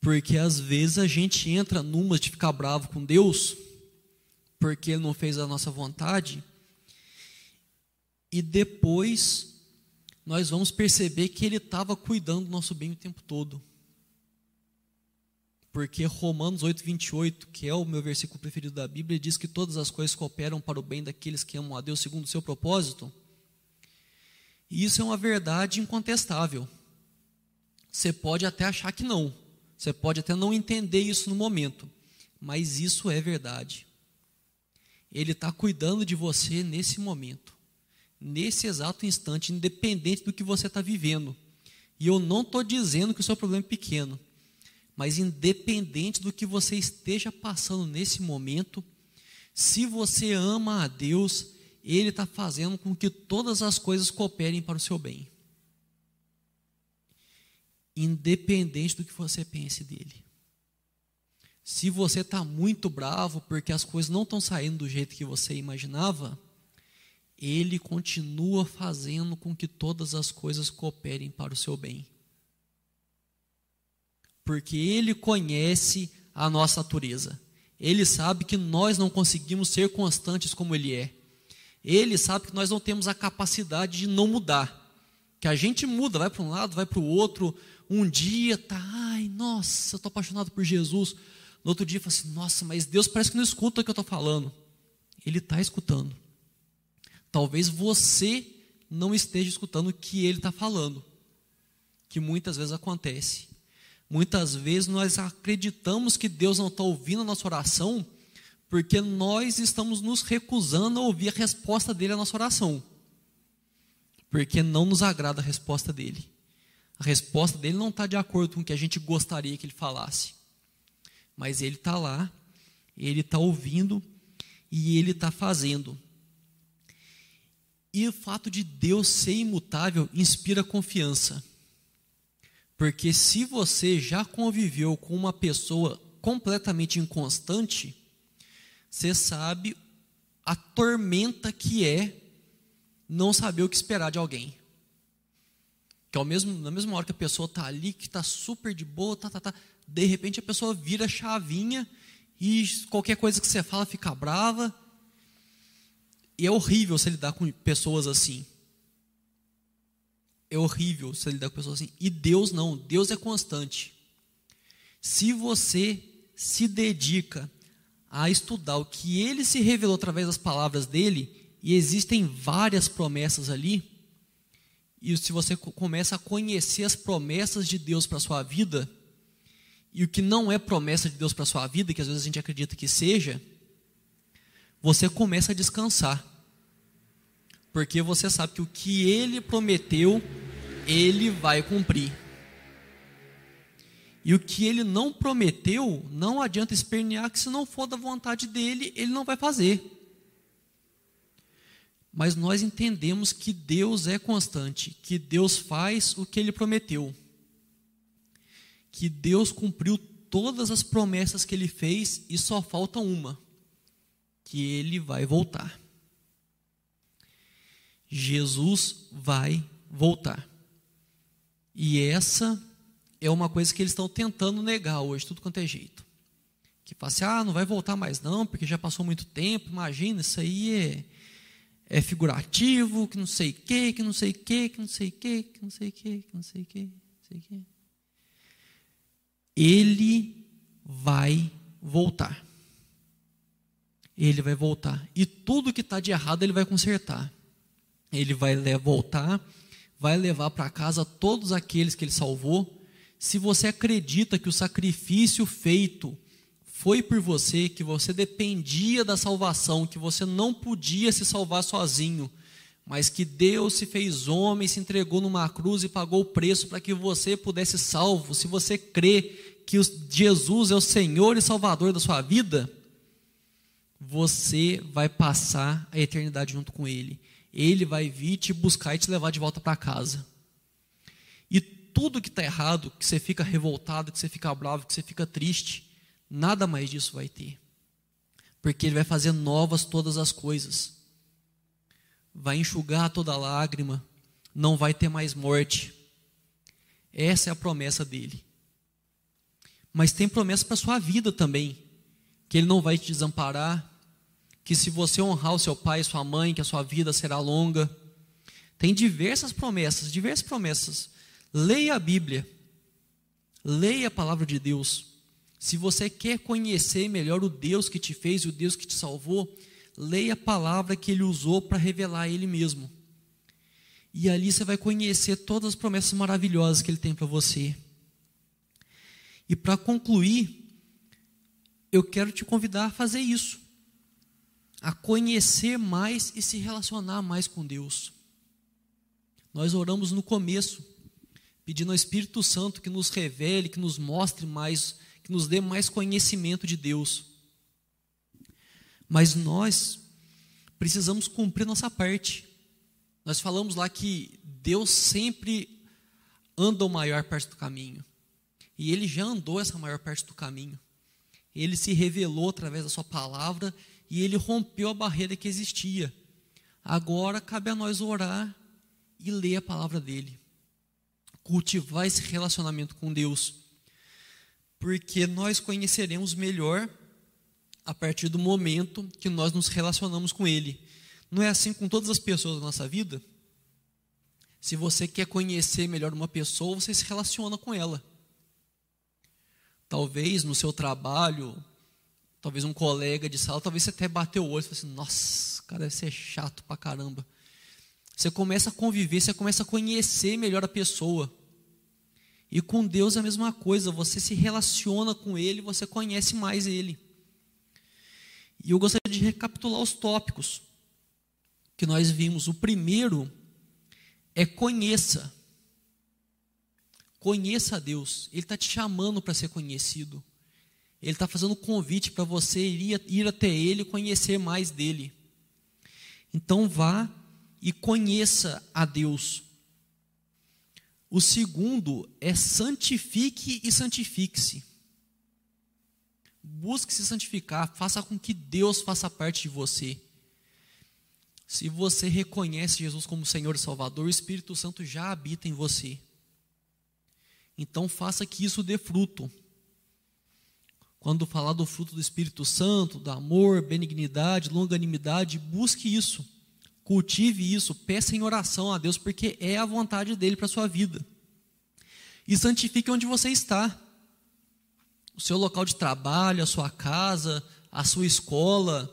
Porque às vezes a gente entra numa de ficar bravo com Deus, porque ele não fez a nossa vontade, e depois nós vamos perceber que ele estava cuidando do nosso bem o tempo todo. Porque Romanos 8, 28, que é o meu versículo preferido da Bíblia, diz que todas as coisas cooperam para o bem daqueles que amam a Deus segundo o seu propósito. E isso é uma verdade incontestável. Você pode até achar que não. Você pode até não entender isso no momento. Mas isso é verdade. Ele está cuidando de você nesse momento nesse exato instante, independente do que você está vivendo. E eu não estou dizendo que o seu problema é pequeno, mas independente do que você esteja passando nesse momento, se você ama a Deus, Ele está fazendo com que todas as coisas cooperem para o seu bem. Independente do que você pense dele. Se você está muito bravo porque as coisas não estão saindo do jeito que você imaginava, ele continua fazendo com que todas as coisas cooperem para o seu bem. Porque ele conhece a nossa natureza. Ele sabe que nós não conseguimos ser constantes como ele é. Ele sabe que nós não temos a capacidade de não mudar. Que a gente muda, vai para um lado, vai para o outro. Um dia tá, ai, nossa, eu estou apaixonado por Jesus. No outro dia fala assim, nossa, mas Deus parece que não escuta o que eu estou falando. Ele está escutando. Talvez você não esteja escutando o que ele está falando, que muitas vezes acontece. Muitas vezes nós acreditamos que Deus não está ouvindo a nossa oração, porque nós estamos nos recusando a ouvir a resposta dele à nossa oração, porque não nos agrada a resposta dele. A resposta dele não está de acordo com o que a gente gostaria que ele falasse, mas ele está lá, ele está ouvindo e ele está fazendo. E o fato de Deus ser imutável inspira confiança. Porque se você já conviveu com uma pessoa completamente inconstante, você sabe a tormenta que é não saber o que esperar de alguém. Que ao mesmo, na mesma hora que a pessoa está ali, que está super de boa, tá, tá, tá, de repente a pessoa vira chavinha e qualquer coisa que você fala fica brava e é horrível você lidar com pessoas assim. É horrível você lidar com pessoas assim. E Deus não, Deus é constante. Se você se dedica a estudar o que ele se revelou através das palavras dele, e existem várias promessas ali, e se você começa a conhecer as promessas de Deus para a sua vida, e o que não é promessa de Deus para a sua vida, que às vezes a gente acredita que seja, você começa a descansar. Porque você sabe que o que ele prometeu, ele vai cumprir. E o que ele não prometeu, não adianta espernear que se não for da vontade dele, ele não vai fazer. Mas nós entendemos que Deus é constante, que Deus faz o que ele prometeu. Que Deus cumpriu todas as promessas que ele fez e só falta uma, que ele vai voltar. Jesus vai voltar. E essa é uma coisa que eles estão tentando negar hoje, tudo quanto é jeito. Que fala assim, ah, não vai voltar mais não, porque já passou muito tempo, imagina, isso aí é, é figurativo, que não sei o que, que não sei o que, que não sei o que, que não sei o que, que não sei o que, não sei o que. Ele vai voltar. Ele vai voltar. E tudo que está de errado ele vai consertar. Ele vai voltar, vai levar para casa todos aqueles que ele salvou se você acredita que o sacrifício feito foi por você, que você dependia da salvação, que você não podia se salvar sozinho, mas que Deus se fez homem, se entregou numa cruz e pagou o preço para que você pudesse salvo, se você crê que Jesus é o Senhor e Salvador da sua vida, você vai passar a eternidade junto com Ele. Ele vai vir te buscar e te levar de volta para casa. E tudo que está errado, que você fica revoltado, que você fica bravo, que você fica triste, nada mais disso vai ter. Porque Ele vai fazer novas todas as coisas. Vai enxugar toda lágrima, não vai ter mais morte. Essa é a promessa dele. Mas tem promessa para a sua vida também, que Ele não vai te desamparar, que se você honrar o seu pai e sua mãe, que a sua vida será longa. Tem diversas promessas, diversas promessas. Leia a Bíblia. Leia a palavra de Deus. Se você quer conhecer melhor o Deus que te fez e o Deus que te salvou, leia a palavra que ele usou para revelar ele mesmo. E ali você vai conhecer todas as promessas maravilhosas que ele tem para você. E para concluir, eu quero te convidar a fazer isso. A conhecer mais e se relacionar mais com Deus. Nós oramos no começo pedindo ao Espírito Santo que nos revele, que nos mostre mais, que nos dê mais conhecimento de Deus. Mas nós precisamos cumprir nossa parte. Nós falamos lá que Deus sempre anda a maior parte do caminho. E ele já andou essa maior parte do caminho. Ele se revelou através da sua palavra e ele rompeu a barreira que existia. Agora cabe a nós orar e ler a palavra dele cultivar esse relacionamento com Deus, porque nós conheceremos melhor a partir do momento que nós nos relacionamos com Ele. Não é assim com todas as pessoas da nossa vida? Se você quer conhecer melhor uma pessoa, você se relaciona com ela. Talvez no seu trabalho, talvez um colega de sala, talvez você até bateu o olho e falou assim: nossa, cara deve ser chato pra caramba. Você começa a conviver, você começa a conhecer melhor a pessoa. E com Deus é a mesma coisa, você se relaciona com Ele, você conhece mais Ele. E eu gostaria de recapitular os tópicos que nós vimos. O primeiro é conheça. Conheça a Deus. Ele está te chamando para ser conhecido. Ele está fazendo um convite para você ir, ir até Ele e conhecer mais dele. Então vá e conheça a Deus. O segundo é santifique e santifique-se. Busque se santificar, faça com que Deus faça parte de você. Se você reconhece Jesus como Senhor e Salvador, o Espírito Santo já habita em você. Então faça que isso dê fruto. Quando falar do fruto do Espírito Santo, do amor, benignidade, longanimidade, busque isso. Cultive isso, peça em oração a Deus, porque é a vontade dele para a sua vida. E santifique onde você está. O seu local de trabalho, a sua casa, a sua escola,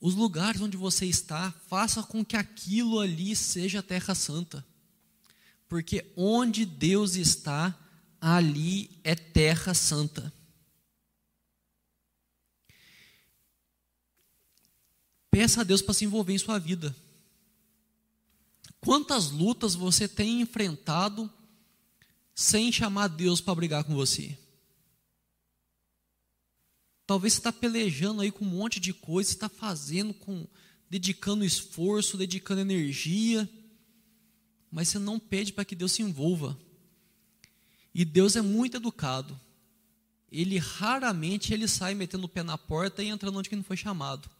os lugares onde você está, faça com que aquilo ali seja terra santa. Porque onde Deus está, ali é terra santa. Peça a Deus para se envolver em sua vida. Quantas lutas você tem enfrentado sem chamar Deus para brigar com você? Talvez você está pelejando aí com um monte de coisa, está fazendo com, dedicando esforço, dedicando energia, mas você não pede para que Deus se envolva. E Deus é muito educado. Ele raramente ele sai metendo o pé na porta e entrando onde que não foi chamado.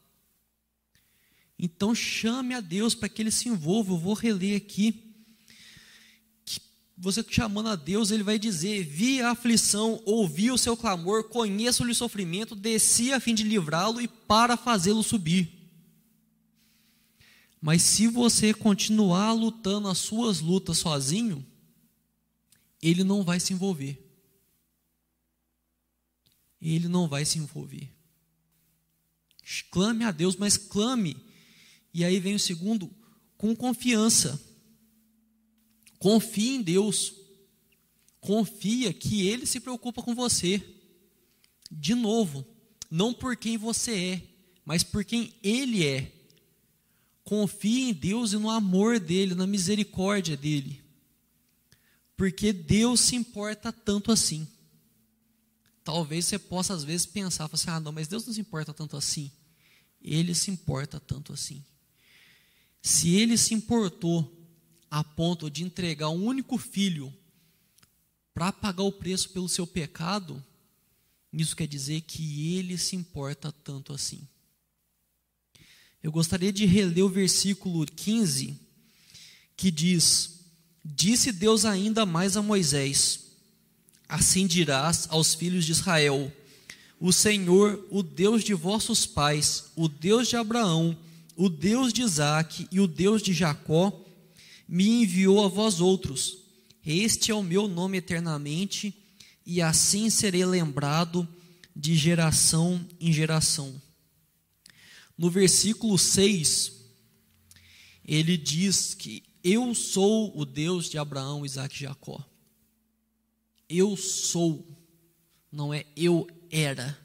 Então chame a Deus para que ele se envolva. Eu vou reler aqui. Você chamando a Deus, ele vai dizer: Vi a aflição, ouvi o seu clamor, conheço-lhe o sofrimento, desci a fim de livrá-lo e para fazê-lo subir. Mas se você continuar lutando as suas lutas sozinho, ele não vai se envolver. Ele não vai se envolver. Clame a Deus, mas clame. E aí vem o segundo, com confiança. Confie em Deus. Confia que Ele se preocupa com você. De novo, não por quem você é, mas por quem Ele é. Confie em Deus e no amor dEle, na misericórdia dEle porque Deus se importa tanto assim. Talvez você possa às vezes pensar, assim, ah, não, mas Deus não se importa tanto assim. Ele se importa tanto assim. Se ele se importou a ponto de entregar um único filho para pagar o preço pelo seu pecado, isso quer dizer que ele se importa tanto assim. Eu gostaria de reler o versículo 15, que diz: Disse Deus ainda mais a Moisés: Assim dirás aos filhos de Israel: O Senhor, o Deus de vossos pais, o Deus de Abraão, o Deus de Isaque e o Deus de Jacó, me enviou a vós outros. Este é o meu nome eternamente, e assim serei lembrado de geração em geração. No versículo 6, ele diz que eu sou o Deus de Abraão, Isaac e Jacó. Eu sou, não é eu era.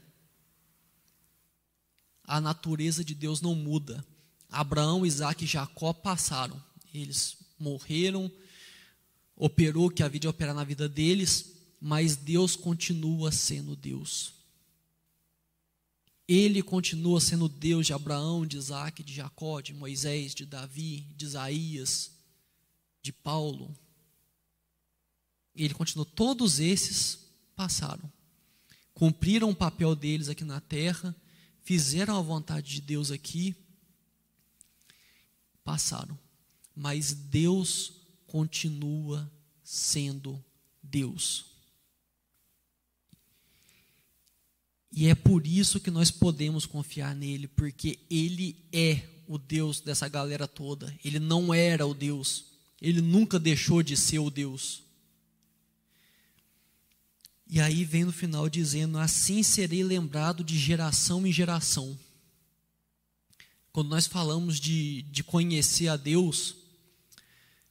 A natureza de Deus não muda. Abraão, Isaac e Jacó passaram. Eles morreram, operou o que havia de operar na vida deles, mas Deus continua sendo Deus. Ele continua sendo Deus de Abraão, de Isaac, de Jacó, de Moisés, de Davi, de Isaías, de Paulo. Ele continuou, todos esses passaram, cumpriram o papel deles aqui na terra, fizeram a vontade de Deus aqui, passaram. Mas Deus continua sendo Deus. E é por isso que nós podemos confiar nele, porque ele é o Deus dessa galera toda. Ele não era o Deus ele nunca deixou de ser o Deus. E aí vem no final dizendo: Assim serei lembrado de geração em geração. Quando nós falamos de, de conhecer a Deus,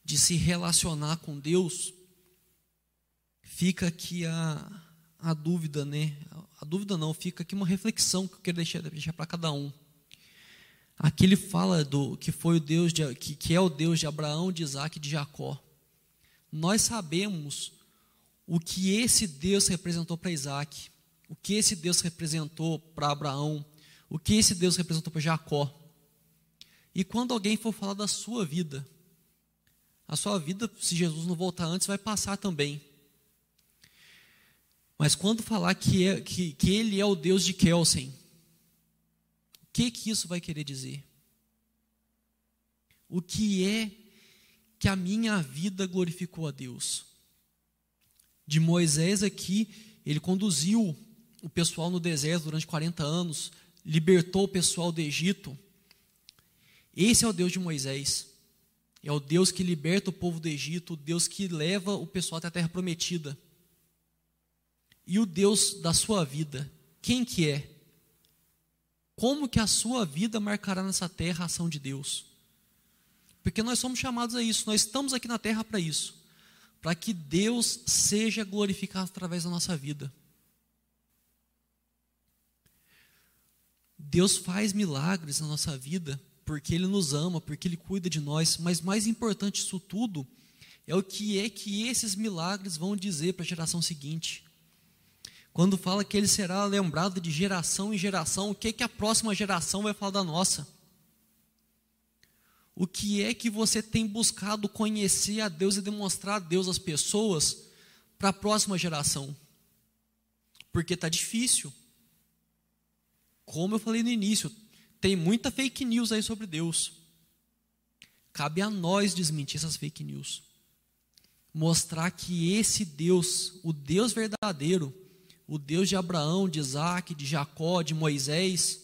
de se relacionar com Deus, fica aqui a, a dúvida, né? A dúvida não, fica aqui uma reflexão que eu quero deixar, deixar para cada um. Aqui ele fala do que foi o Deus de, que, que é o Deus de Abraão, de Isaac e de Jacó. Nós sabemos o que esse Deus representou para Isaac, o que esse Deus representou para Abraão, o que esse Deus representou para Jacó. E quando alguém for falar da sua vida, a sua vida, se Jesus não voltar antes, vai passar também. Mas quando falar que, é, que, que Ele é o Deus de Kelsen, que, que isso vai querer dizer? O que é que a minha vida glorificou a Deus? De Moisés aqui, ele conduziu o pessoal no deserto durante 40 anos, libertou o pessoal do Egito. Esse é o Deus de Moisés. É o Deus que liberta o povo do Egito, o Deus que leva o pessoal até a terra prometida. E o Deus da sua vida, quem que é? como que a sua vida marcará nessa terra a ação de Deus. Porque nós somos chamados a isso, nós estamos aqui na terra para isso, para que Deus seja glorificado através da nossa vida. Deus faz milagres na nossa vida porque Ele nos ama, porque Ele cuida de nós, mas mais importante disso tudo é o que é que esses milagres vão dizer para a geração seguinte. Quando fala que ele será lembrado de geração em geração, o que é que a próxima geração vai falar da nossa? O que é que você tem buscado conhecer a Deus e demonstrar a Deus às pessoas para a próxima geração? Porque está difícil. Como eu falei no início, tem muita fake news aí sobre Deus. Cabe a nós desmentir essas fake news. Mostrar que esse Deus, o Deus verdadeiro, o Deus de Abraão, de Isaac, de Jacó, de Moisés,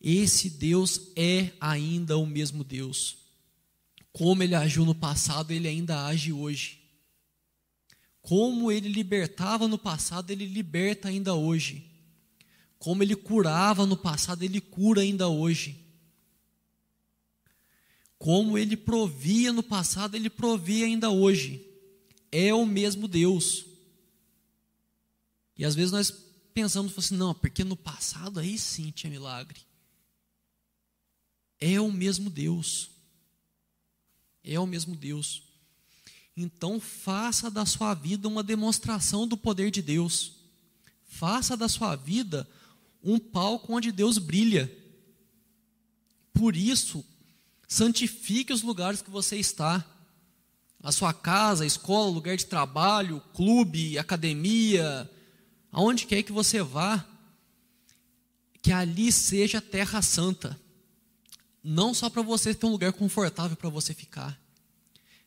esse Deus é ainda o mesmo Deus. Como ele agiu no passado, ele ainda age hoje. Como ele libertava no passado, ele liberta ainda hoje. Como ele curava no passado, ele cura ainda hoje. Como ele provia no passado, ele provia ainda hoje. É o mesmo Deus. E às vezes nós pensamos assim, não, porque no passado aí sim tinha milagre. É o mesmo Deus. É o mesmo Deus. Então faça da sua vida uma demonstração do poder de Deus. Faça da sua vida um palco onde Deus brilha. Por isso, santifique os lugares que você está. A sua casa, a escola, lugar de trabalho, clube, academia, aonde quer que você vá, que ali seja terra santa. Não só para você ter um lugar confortável para você ficar,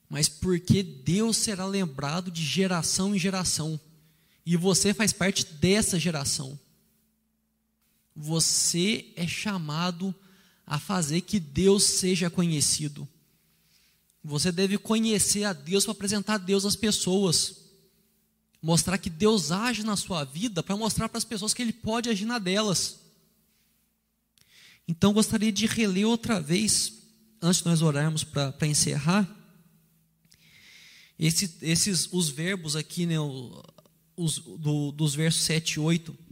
mas porque Deus será lembrado de geração em geração. E você faz parte dessa geração você é chamado a fazer que Deus seja conhecido. Você deve conhecer a Deus para apresentar a Deus às pessoas. Mostrar que Deus age na sua vida para mostrar para as pessoas que Ele pode agir na delas. Então gostaria de reler outra vez, antes de nós orarmos para encerrar, esse, esses, os verbos aqui, né, os, do, dos versos 7 e 8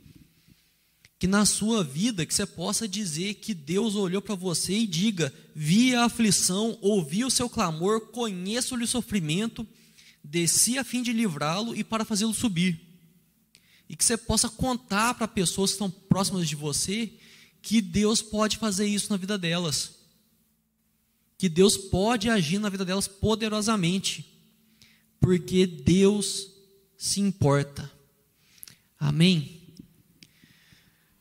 que na sua vida que você possa dizer que Deus olhou para você e diga: vi a aflição, ouvi o seu clamor, conheço-lhe o sofrimento, desci a fim de livrá-lo e para fazê-lo subir. E que você possa contar para pessoas que estão próximas de você que Deus pode fazer isso na vida delas. Que Deus pode agir na vida delas poderosamente. Porque Deus se importa. Amém?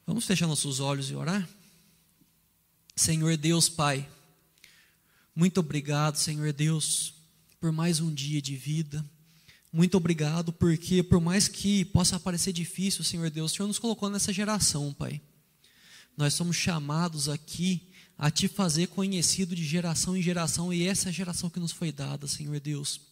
Vamos fechar nossos olhos e orar? Senhor Deus, Pai, muito obrigado, Senhor Deus, por mais um dia de vida. Muito obrigado, porque por mais que possa parecer difícil, Senhor Deus, o Senhor nos colocou nessa geração, Pai. Nós somos chamados aqui a te fazer conhecido de geração em geração, e essa é a geração que nos foi dada, Senhor Deus.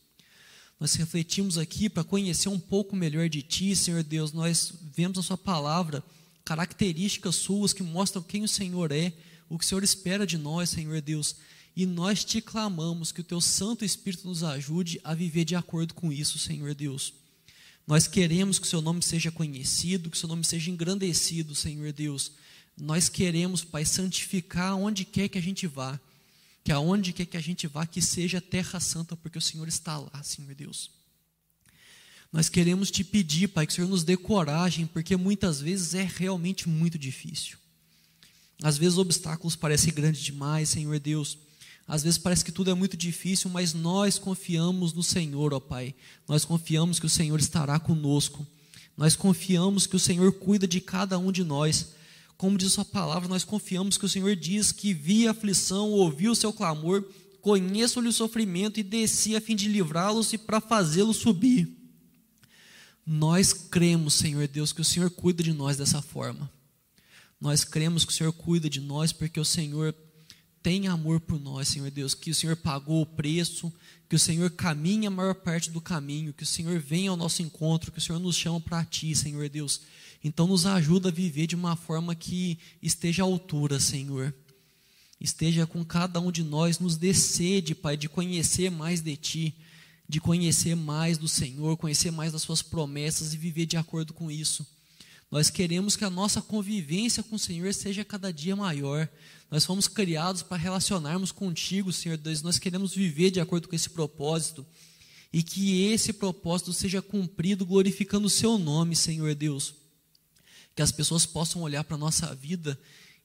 Nós refletimos aqui para conhecer um pouco melhor de Ti, Senhor Deus. Nós vemos a Sua palavra características suas que mostram quem o Senhor é, o que o Senhor espera de nós, Senhor Deus. E nós te clamamos que o teu Santo Espírito nos ajude a viver de acordo com isso, Senhor Deus. Nós queremos que o seu nome seja conhecido, que o seu nome seja engrandecido, Senhor Deus. Nós queremos, Pai, santificar onde quer que a gente vá. Que aonde quer que a gente vá, que seja terra santa, porque o Senhor está lá, Senhor Deus. Nós queremos te pedir, Pai, que o Senhor nos dê coragem, porque muitas vezes é realmente muito difícil. Às vezes os obstáculos parecem grandes demais, Senhor Deus. Às vezes parece que tudo é muito difícil, mas nós confiamos no Senhor, ó Pai. Nós confiamos que o Senhor estará conosco. Nós confiamos que o Senhor cuida de cada um de nós. Como diz a sua palavra, nós confiamos que o Senhor diz que via aflição, ouviu o seu clamor, conheço-lhe o sofrimento e desci a fim de livrá-los e para fazê-los subir. Nós cremos, Senhor Deus, que o Senhor cuida de nós dessa forma. Nós cremos que o Senhor cuida de nós porque o Senhor tem amor por nós, Senhor Deus, que o Senhor pagou o preço, que o Senhor caminha a maior parte do caminho, que o Senhor vem ao nosso encontro, que o Senhor nos chama para ti, Senhor Deus. Então nos ajuda a viver de uma forma que esteja à altura, Senhor. Esteja com cada um de nós, nos dê sede, Pai, de conhecer mais de ti de conhecer mais do Senhor, conhecer mais das Suas promessas e viver de acordo com isso. Nós queremos que a nossa convivência com o Senhor seja cada dia maior. Nós fomos criados para relacionarmos contigo, Senhor Deus. Nós queremos viver de acordo com esse propósito. E que esse propósito seja cumprido glorificando o Seu nome, Senhor Deus. Que as pessoas possam olhar para a nossa vida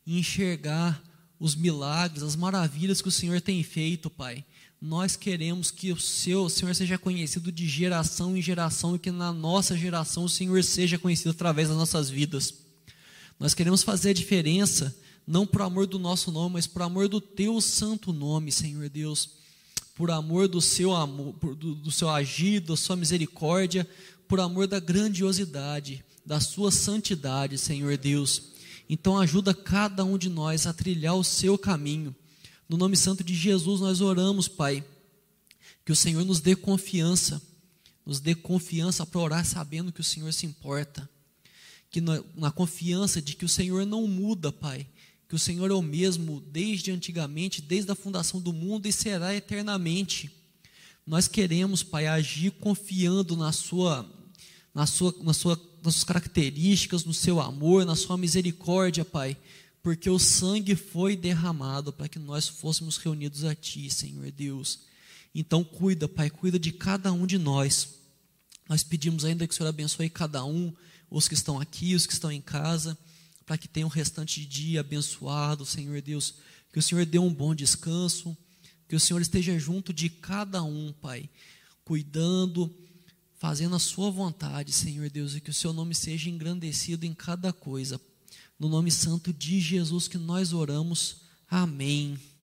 e enxergar os milagres, as maravilhas que o Senhor tem feito, Pai nós queremos que o seu Senhor seja conhecido de geração em geração e que na nossa geração o Senhor seja conhecido através das nossas vidas. Nós queremos fazer a diferença, não por amor do nosso nome, mas por amor do teu santo nome, Senhor Deus. Por amor do seu amor, do, do seu agir, da sua misericórdia, por amor da grandiosidade, da sua santidade, Senhor Deus. Então ajuda cada um de nós a trilhar o seu caminho no nome santo de Jesus nós oramos, Pai, que o Senhor nos dê confiança, nos dê confiança para orar sabendo que o Senhor se importa, que na, na confiança de que o Senhor não muda, Pai, que o Senhor é o mesmo desde antigamente, desde a fundação do mundo e será eternamente. Nós queremos, Pai, agir confiando na sua, na sua, na sua, nas suas características, no seu amor, na sua misericórdia, Pai porque o sangue foi derramado para que nós fôssemos reunidos a Ti, Senhor Deus. Então, cuida, Pai, cuida de cada um de nós. Nós pedimos ainda que o Senhor abençoe cada um, os que estão aqui, os que estão em casa, para que tenham um restante de dia abençoado, Senhor Deus. Que o Senhor dê um bom descanso, que o Senhor esteja junto de cada um, Pai, cuidando, fazendo a Sua vontade, Senhor Deus, e que o Seu nome seja engrandecido em cada coisa. No nome santo de Jesus que nós oramos. Amém.